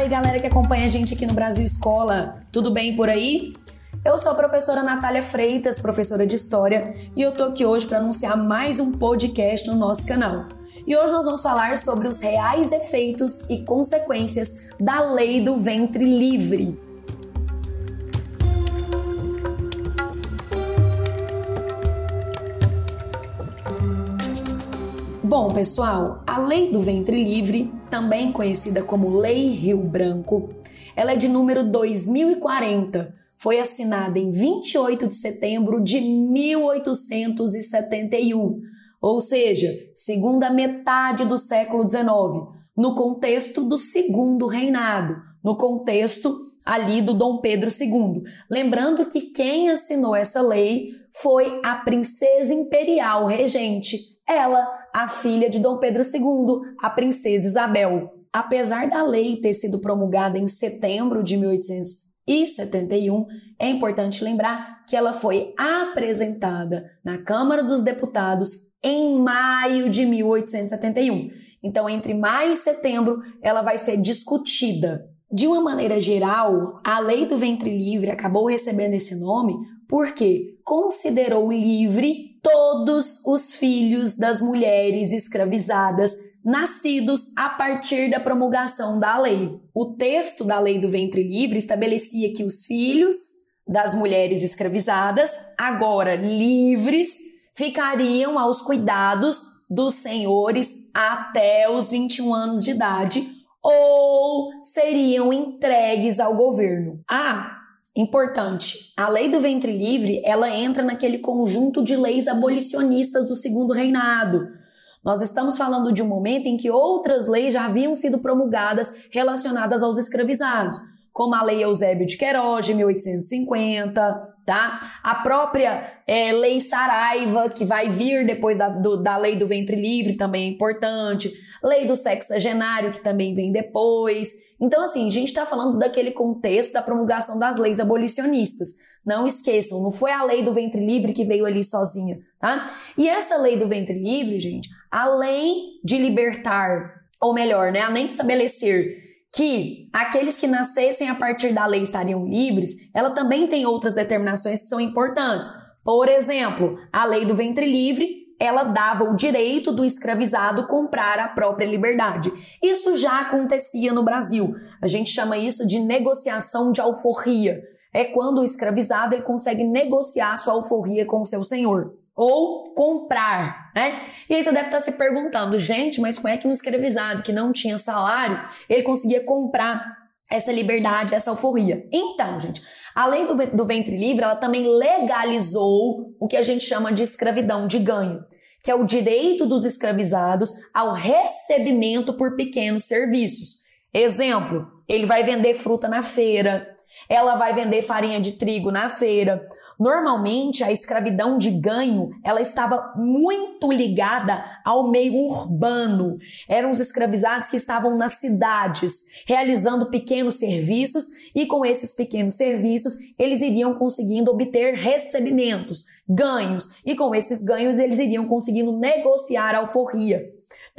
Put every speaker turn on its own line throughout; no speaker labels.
Fala aí, galera que acompanha a gente aqui no Brasil Escola. Tudo bem por aí? Eu sou a professora Natália Freitas, professora de História, e eu tô aqui hoje para anunciar mais um podcast no nosso canal. E hoje nós vamos falar sobre os reais efeitos e consequências da lei do ventre livre. Bom, pessoal, a Lei do Ventre Livre, também conhecida como Lei Rio Branco, ela é de número 2040. Foi assinada em 28 de setembro de 1871, ou seja, segunda metade do século XIX, no contexto do segundo reinado, no contexto ali do Dom Pedro II. Lembrando que quem assinou essa lei foi a princesa imperial regente, ela, a filha de Dom Pedro II, a princesa Isabel. Apesar da lei ter sido promulgada em setembro de 1871, é importante lembrar que ela foi apresentada na Câmara dos Deputados em maio de 1871. Então, entre maio e setembro, ela vai ser discutida. De uma maneira geral, a lei do ventre livre acabou recebendo esse nome porque considerou livre todos os filhos das mulheres escravizadas nascidos a partir da promulgação da lei. O texto da lei do ventre livre estabelecia que os filhos das mulheres escravizadas, agora livres, ficariam aos cuidados dos senhores até os 21 anos de idade ou seriam entregues ao governo. Ah, Importante, a lei do ventre livre, ela entra naquele conjunto de leis abolicionistas do segundo reinado. Nós estamos falando de um momento em que outras leis já haviam sido promulgadas relacionadas aos escravizados, como a Lei Eusébio de Queiroz, de 1850, tá? A própria é, Lei Saraiva, que vai vir depois da, do, da Lei do Ventre Livre, também é importante. Lei do Sexagenário, que também vem depois. Então, assim, a gente está falando daquele contexto da promulgação das leis abolicionistas. Não esqueçam, não foi a lei do ventre livre que veio ali sozinha, tá? E essa lei do ventre livre, gente, além de libertar, ou melhor, né, além de estabelecer que aqueles que nascessem a partir da lei estariam livres, ela também tem outras determinações que são importantes. Por exemplo, a lei do ventre livre, ela dava o direito do escravizado comprar a própria liberdade. Isso já acontecia no Brasil. A gente chama isso de negociação de alforria. É quando o escravizado ele consegue negociar sua alforria com o seu senhor ou comprar, né? E aí você deve estar se perguntando, gente, mas como é que um escravizado que não tinha salário, ele conseguia comprar essa liberdade, essa alforria? Então, gente, além do, do ventre livre, ela também legalizou o que a gente chama de escravidão de ganho, que é o direito dos escravizados ao recebimento por pequenos serviços. Exemplo, ele vai vender fruta na feira, ela vai vender farinha de trigo na feira. Normalmente, a escravidão de ganho, ela estava muito ligada ao meio urbano. Eram os escravizados que estavam nas cidades, realizando pequenos serviços e com esses pequenos serviços, eles iriam conseguindo obter recebimentos, ganhos, e com esses ganhos eles iriam conseguindo negociar a alforria.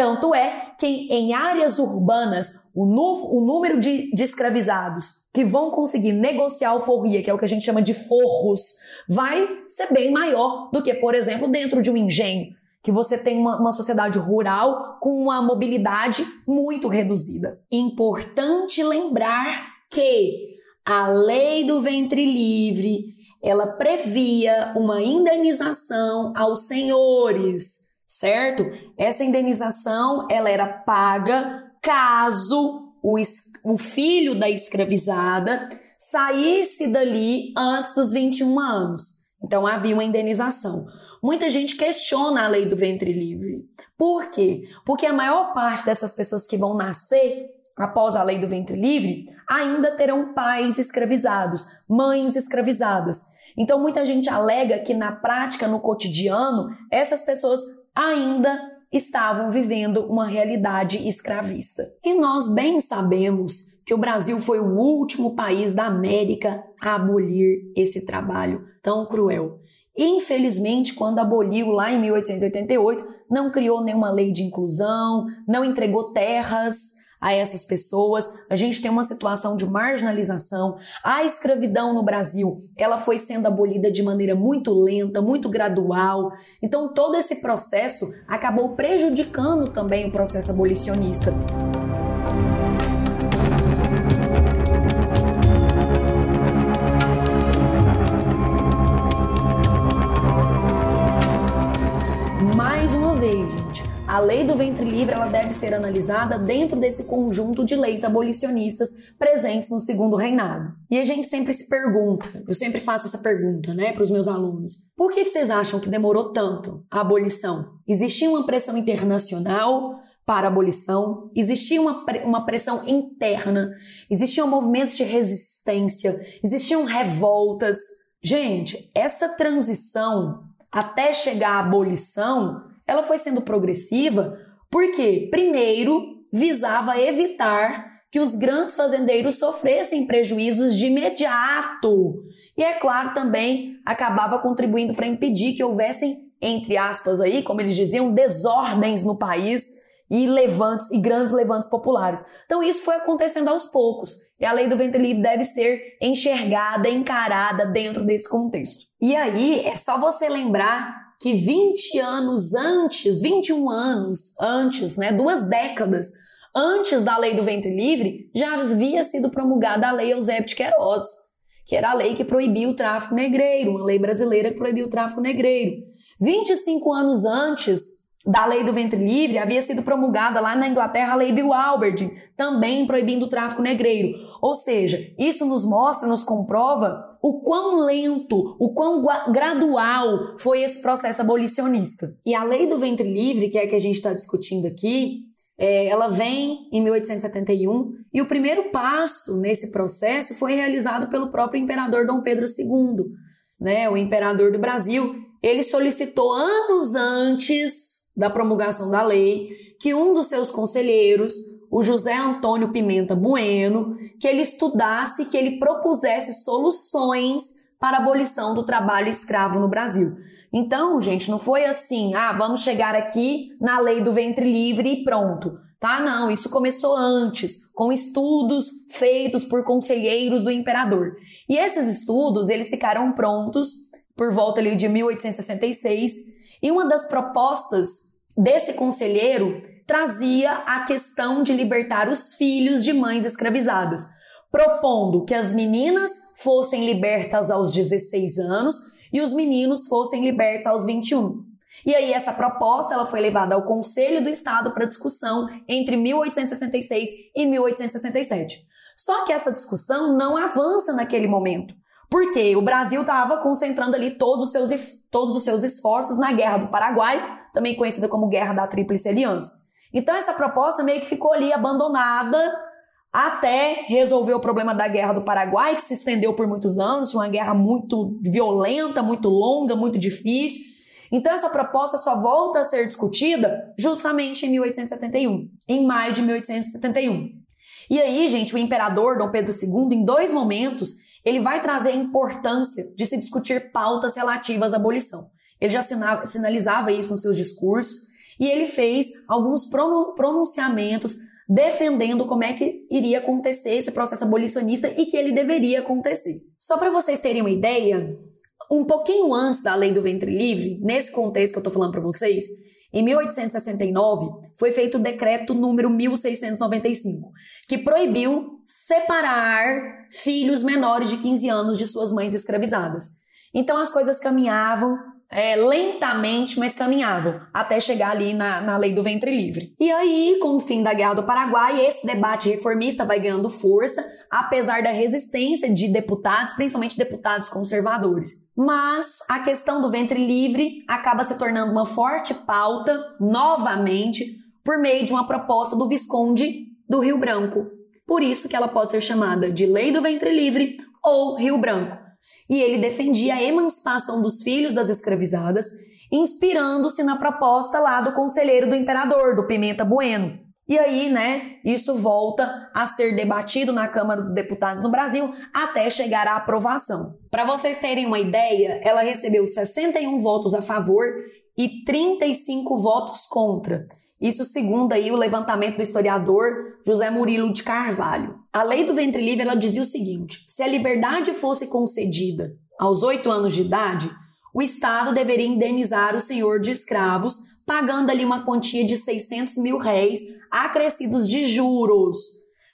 Tanto é que em áreas urbanas, o, o número de, de escravizados que vão conseguir negociar alforria, que é o que a gente chama de forros, vai ser bem maior do que, por exemplo, dentro de um engenho, que você tem uma, uma, sociedade rural com uma mobilidade muito reduzida. Importante lembrar que a lei do ventre livre ela previa uma indenização aos senhores certo? Essa indenização ela era paga caso o, o filho da escravizada saísse dali antes dos 21 anos. Então havia uma indenização. Muita gente questiona a lei do ventre livre. Por quê? Porque a maior parte dessas pessoas que vão nascer após a lei do ventre livre ainda terão pais escravizados, mães escravizadas. Então muita gente alega que na prática, no cotidiano, essas pessoas ainda estavam vivendo uma realidade escravista. E nós bem sabemos que o Brasil foi o último país da América a abolir esse trabalho tão cruel. Infelizmente, quando aboliu lá em 1888, não criou nenhuma lei de inclusão, não entregou terras a essas pessoas. A gente tem uma situação de marginalização. A escravidão no Brasil, ela foi sendo abolida de maneira muito lenta, muito gradual. Então todo esse processo acabou prejudicando também o processo abolicionista. A lei do ventre livre ela deve ser analisada dentro desse conjunto de leis abolicionistas presentes no segundo reinado. E a gente sempre se pergunta, eu sempre faço essa pergunta, né, para os meus alunos: por que, vocês acham que demorou tanto a abolição? Existia uma pressão internacional? para a abolição, existia uma, uma pressão interna, existiam movimentos de resistência, existiam revoltas. Gente, essa transição até chegar à abolição ela foi sendo progressiva porque, primeiro, visava evitar que os grandes fazendeiros sofressem prejuízos de imediato. E é claro, também acabava contribuindo para impedir que houvessem, entre aspas aí, como eles diziam, desordens no país e levantes e grandes levantes populares. Então isso foi acontecendo aos poucos. E a lei do ventre livre deve ser enxergada, encarada dentro desse contexto. E aí é só você lembrar que 20 anos antes, 21 anos antes, né, duas décadas antes da lei do ventre livre, já havia sido promulgada a lei Eusébio de Queiroz, que era a lei que proibia o tráfico negreiro, uma lei brasileira que proibia o tráfico negreiro. 25 anos antes da lei do ventre livre, havia sido promulgada lá na Inglaterra a lei Bill Albert, também proibindo o tráfico negreiro. Ou seja, isso nos mostra, nos comprova o quão lento, o quão gradual foi esse processo abolicionista. E a lei do ventre livre, que é a que a gente está discutindo aqui, é, ela vem em 1871 e o primeiro passo nesse processo foi realizado pelo próprio imperador Dom Pedro II, né, o imperador do Brasil. Ele solicitou anos antes da promulgação da lei que um dos seus conselheiros, o José Antônio Pimenta Bueno, que ele estudasse, que ele propusesse soluções para a abolição do trabalho escravo no Brasil. Então, gente, não foi assim, ah, vamos chegar aqui na lei do ventre livre e pronto. Tá? Não, isso começou antes, com estudos feitos por conselheiros do imperador. E esses estudos, eles ficaram prontos por volta ali de 1866, e uma das propostas desse conselheiro trazia a questão de libertar os filhos de mães escravizadas, propondo que as meninas fossem libertas aos 16 anos e os meninos fossem libertos aos 21. E aí essa proposta ela foi levada ao Conselho do Estado para discussão entre 1866 e 1867. Só que essa discussão não avança naquele momento, porque o Brasil estava concentrando ali todos os, seus, todos os seus esforços na Guerra do Paraguai, também conhecida como Guerra da Tríplice Aliança. Então essa proposta meio que ficou ali abandonada até resolver o problema da Guerra do Paraguai, que se estendeu por muitos anos, foi uma guerra muito violenta, muito longa, muito difícil. Então essa proposta só volta a ser discutida justamente em 1871, em maio de 1871. E aí, gente, o imperador Dom Pedro II, em dois momentos, ele vai trazer a importância de se discutir pautas relativas à abolição. Ele já sinalizava isso nos seus discursos, e ele fez alguns pronunciamentos defendendo como é que iria acontecer esse processo abolicionista e que ele deveria acontecer. Só para vocês terem uma ideia, um pouquinho antes da lei do ventre livre, nesse contexto que eu estou falando para vocês, em 1869 foi feito o decreto número 1695, que proibiu separar filhos menores de 15 anos de suas mães escravizadas. Então as coisas caminhavam é, lentamente, mas caminhavam até chegar ali na, na lei do ventre livre. E aí, com o fim da Guerra do Paraguai, esse debate reformista vai ganhando força, apesar da resistência de deputados, principalmente deputados conservadores. Mas a questão do ventre livre acaba se tornando uma forte pauta, novamente, por meio de uma proposta do Visconde do Rio Branco. Por isso que ela pode ser chamada de Lei do Ventre Livre ou Rio Branco e ele defendia a emancipação dos filhos das escravizadas, inspirando-se na proposta lá do conselheiro do imperador, do Pimenta Bueno. E aí, né, isso volta a ser debatido na Câmara dos Deputados no Brasil até chegar à aprovação. Para vocês terem uma ideia, ela recebeu 61 votos a favor e 35 votos contra. Isso segundo aí o levantamento do historiador José Murilo de Carvalho. A lei do ventre livre ela dizia o seguinte: se a liberdade fosse concedida aos oito anos de idade, o Estado deveria indenizar o senhor de escravos, pagando ali uma quantia de 600 mil réis acrescidos de juros.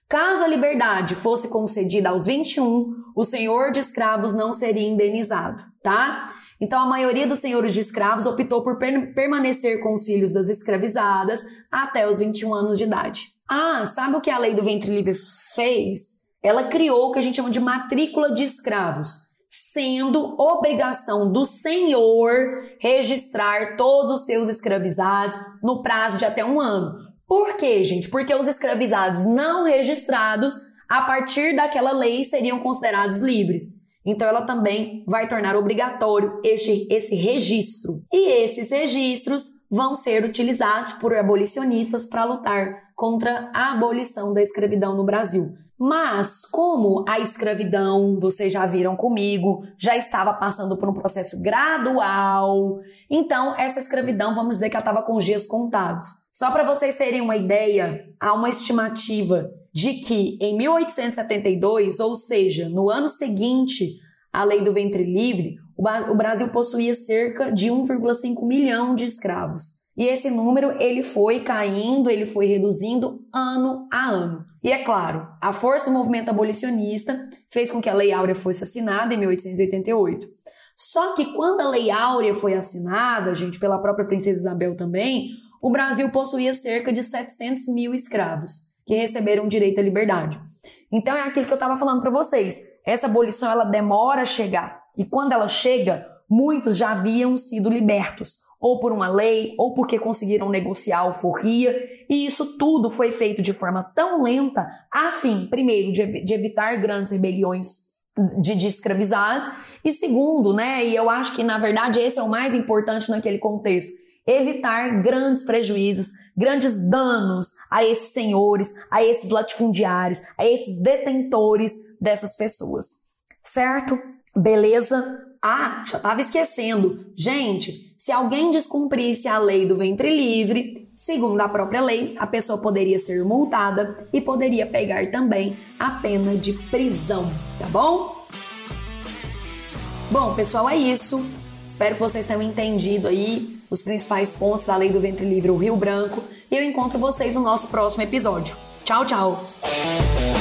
Caso a liberdade fosse concedida aos 21, o senhor de escravos não seria indenizado, tá? Então, a maioria dos senhores de escravos optou por per permanecer com os filhos das escravizadas até os 21 anos de idade. Ah, sabe o que a lei do ventre livre fez? Ela criou o que a gente chama de matrícula de escravos, sendo obrigação do senhor registrar todos os seus escravizados no prazo de até um ano. Por quê, gente? Porque os escravizados não registrados, a partir daquela lei, seriam considerados livres. Então, ela também vai tornar obrigatório este, esse registro. E esses registros vão ser utilizados por abolicionistas para lutar contra a abolição da escravidão no Brasil. Mas, como a escravidão, vocês já viram comigo, já estava passando por um processo gradual, então essa escravidão, vamos dizer que ela estava com os dias contados. Só para vocês terem uma ideia, há uma estimativa de que em 1872, ou seja, no ano seguinte à lei do ventre livre, o Brasil possuía cerca de 1,5 milhão de escravos. E esse número ele foi caindo, ele foi reduzindo ano a ano. E é claro, a força do movimento abolicionista fez com que a Lei Áurea fosse assinada em 1888. Só que quando a Lei Áurea foi assinada, gente, pela própria Princesa Isabel também, o Brasil possuía cerca de 700 mil escravos que receberam direito à liberdade. Então é aquilo que eu estava falando para vocês. Essa abolição ela demora a chegar e quando ela chega, muitos já haviam sido libertos, ou por uma lei, ou porque conseguiram negociar alforria, e isso tudo foi feito de forma tão lenta, a fim, primeiro, de, de evitar grandes rebeliões de, de escravizados, e segundo, né, e eu acho que na verdade esse é o mais importante naquele contexto, evitar grandes prejuízos, grandes danos a esses senhores, a esses latifundiários, a esses detentores dessas pessoas. Certo? Beleza? Ah, já estava esquecendo. Gente, se alguém descumprisse a lei do ventre livre, segundo a própria lei, a pessoa poderia ser multada e poderia pegar também a pena de prisão, tá bom? Bom, pessoal, é isso. Espero que vocês tenham entendido aí os principais pontos da Lei do Ventre Livre, o Rio Branco, e eu encontro vocês no nosso próximo episódio. Tchau, tchau!